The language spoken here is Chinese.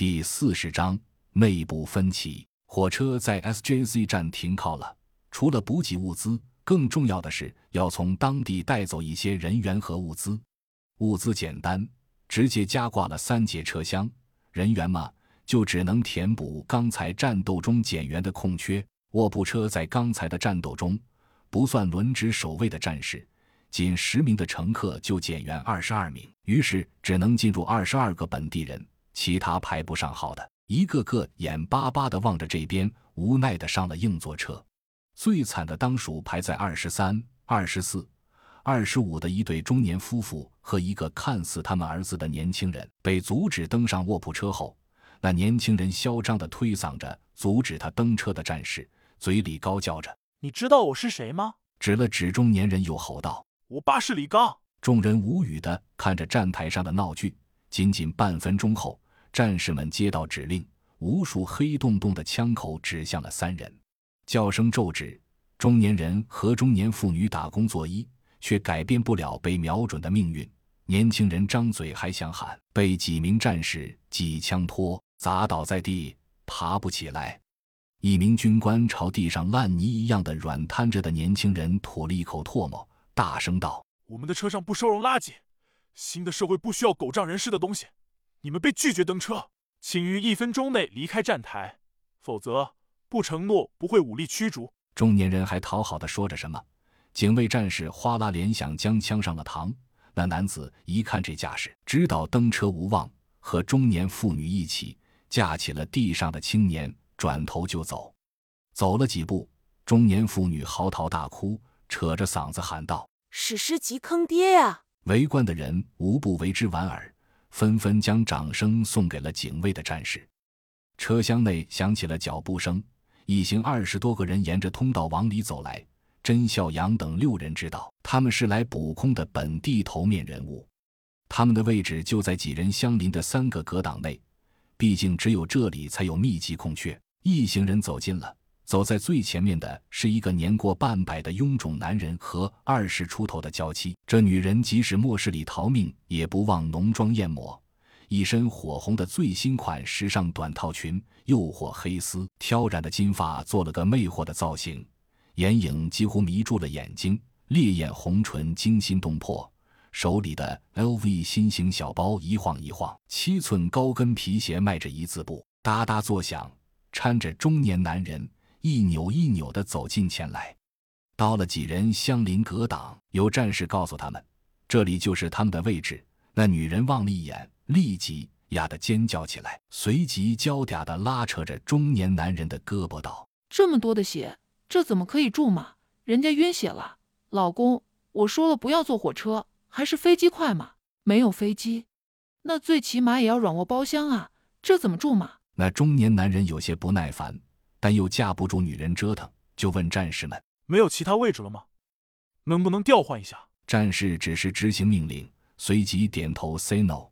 第四十章内部分歧。火车在 SJZ 站停靠了，除了补给物资，更重要的是要从当地带走一些人员和物资。物资简单，直接加挂了三节车厢；人员嘛，就只能填补刚才战斗中减员的空缺。卧铺车在刚才的战斗中，不算轮值守卫的战士，仅十名的乘客就减员二十二名，于是只能进入二十二个本地人，其他排不上号的。一个个眼巴巴地望着这边，无奈地上了硬座车。最惨的当属排在二十三、二十四、二十五的一对中年夫妇和一个看似他们儿子的年轻人。被阻止登上卧铺车后，那年轻人嚣张地推搡着阻止他登车的战士，嘴里高叫着：“你知道我是谁吗？”指了指中年人，又吼道：“我爸是李刚。”众人无语地看着站台上的闹剧。仅仅半分钟后。战士们接到指令，无数黑洞洞的枪口指向了三人，叫声咒止。中年人和中年妇女打工作揖，却改变不了被瞄准的命运。年轻人张嘴还想喊，被几名战士几枪托砸倒在地，爬不起来。一名军官朝地上烂泥一样的软瘫着的年轻人吐了一口唾沫，大声道：“我们的车上不收容垃圾，新的社会不需要狗仗人势的东西。”你们被拒绝登车，请于一分钟内离开站台，否则不承诺不会武力驱逐。中年人还讨好的说着什么，警卫战士哗啦连响，将枪上了膛。那男子一看这架势，知道登车无望，和中年妇女一起架起了地上的青年，转头就走。走了几步，中年妇女嚎啕大哭，扯着嗓子喊道：“史诗级坑爹呀！”围观的人无不为之莞尔。纷纷将掌声送给了警卫的战士。车厢内响起了脚步声，一行二十多个人沿着通道往里走来。甄孝阳等六人知道，他们是来补空的本地头面人物，他们的位置就在几人相邻的三个隔挡内，毕竟只有这里才有密集空缺。一行人走近了。走在最前面的是一个年过半百的臃肿男人和二十出头的娇妻。这女人即使末世里逃命，也不忘浓妆艳抹，一身火红的最新款时尚短套裙，诱惑黑丝挑染的金发做了个魅惑的造型，眼影几乎迷住了眼睛，烈焰红唇惊心动魄，手里的 LV 新型小包一晃一晃，七寸高跟皮鞋迈着一字步，哒哒作响，搀着中年男人。一扭一扭地走近前来，到了几人相邻隔挡，有战士告诉他们，这里就是他们的位置。那女人望了一眼，立即呀的尖叫起来，随即娇嗲地拉扯着中年男人的胳膊道：“这么多的血，这怎么可以住嘛？人家晕血了。老公，我说了不要坐火车，还是飞机快嘛？没有飞机，那最起码也要软卧包厢啊，这怎么住嘛？”那中年男人有些不耐烦。但又架不住女人折腾，就问战士们：“没有其他位置了吗？能不能调换一下？”战士只是执行命令，随即点头 say no。